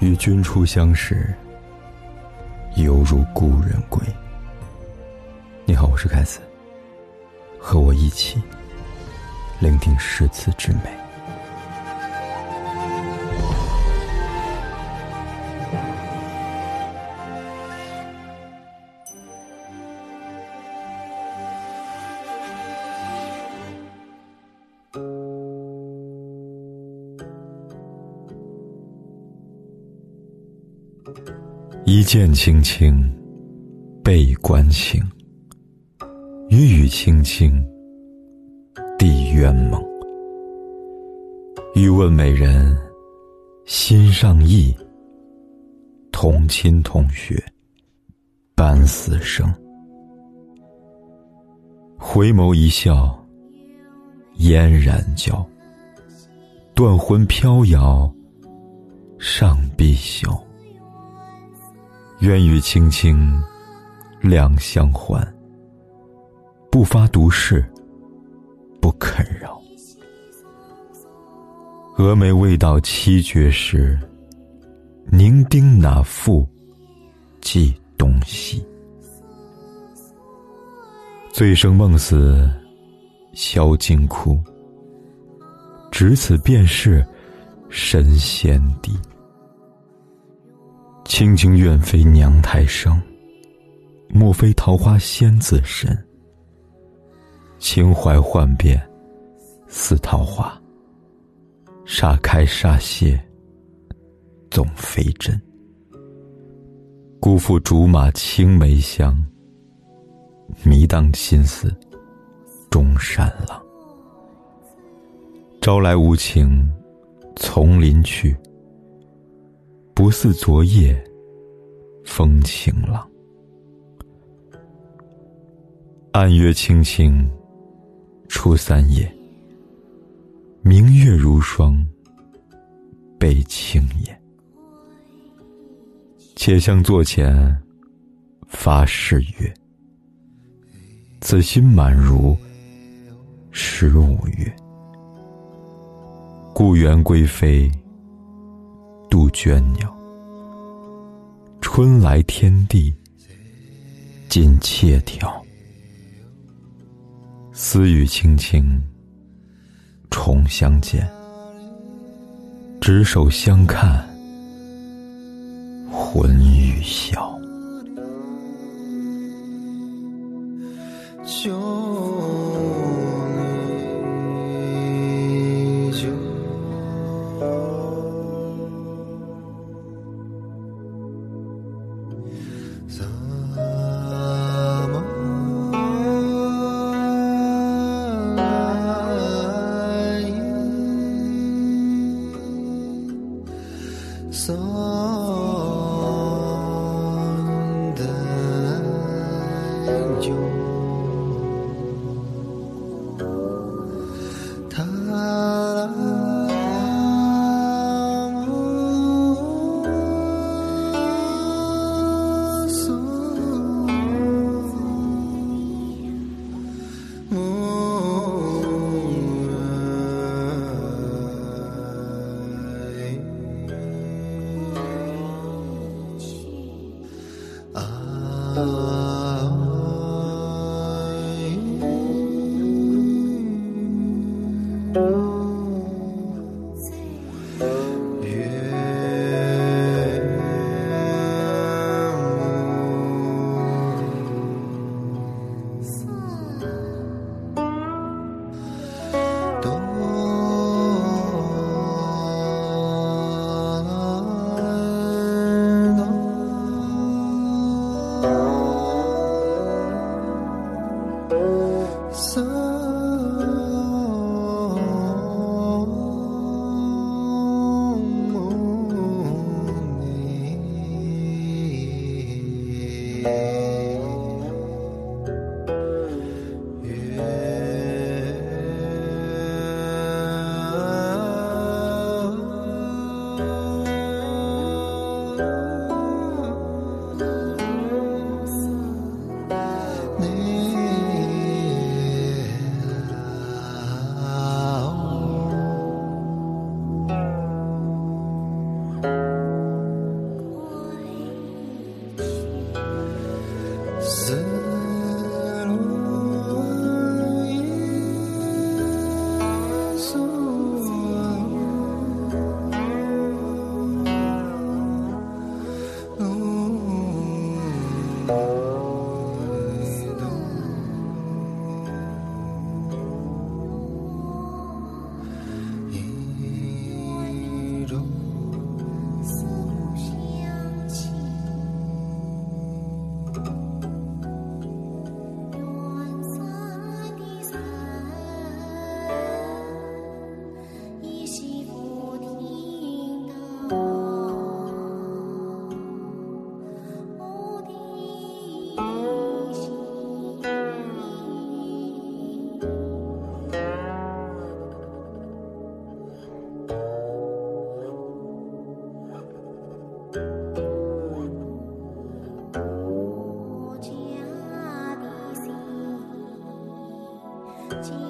与君初相识，犹如故人归。你好，我是凯斯，和我一起聆听诗词之美。一见倾情，倍关情；雨雨青青，地圆梦。欲问美人，心上意。同亲同学，半死生。回眸一笑，嫣然娇。断魂飘摇，上碧霄。愿与卿卿两相欢，不发毒誓，不肯饶。峨眉未到七绝时，凝丁哪复寄东西？醉生梦死，销金窟，只此便是神仙地。青青愿飞娘胎生，莫非桃花仙子身？情怀幻变，似桃花，煞开煞谢，总非真。辜负竹马青梅香，迷荡心思终山郎。朝来无情，丛林去。不似昨夜风晴朗，暗月清清，初三夜，明月如霜悲清眼。且向座前发誓约，此心满如十五月。故园归飞。杜鹃鸟，春来天地尽窃条。私语轻轻，重相见，执手相看，魂欲消。Oh. 今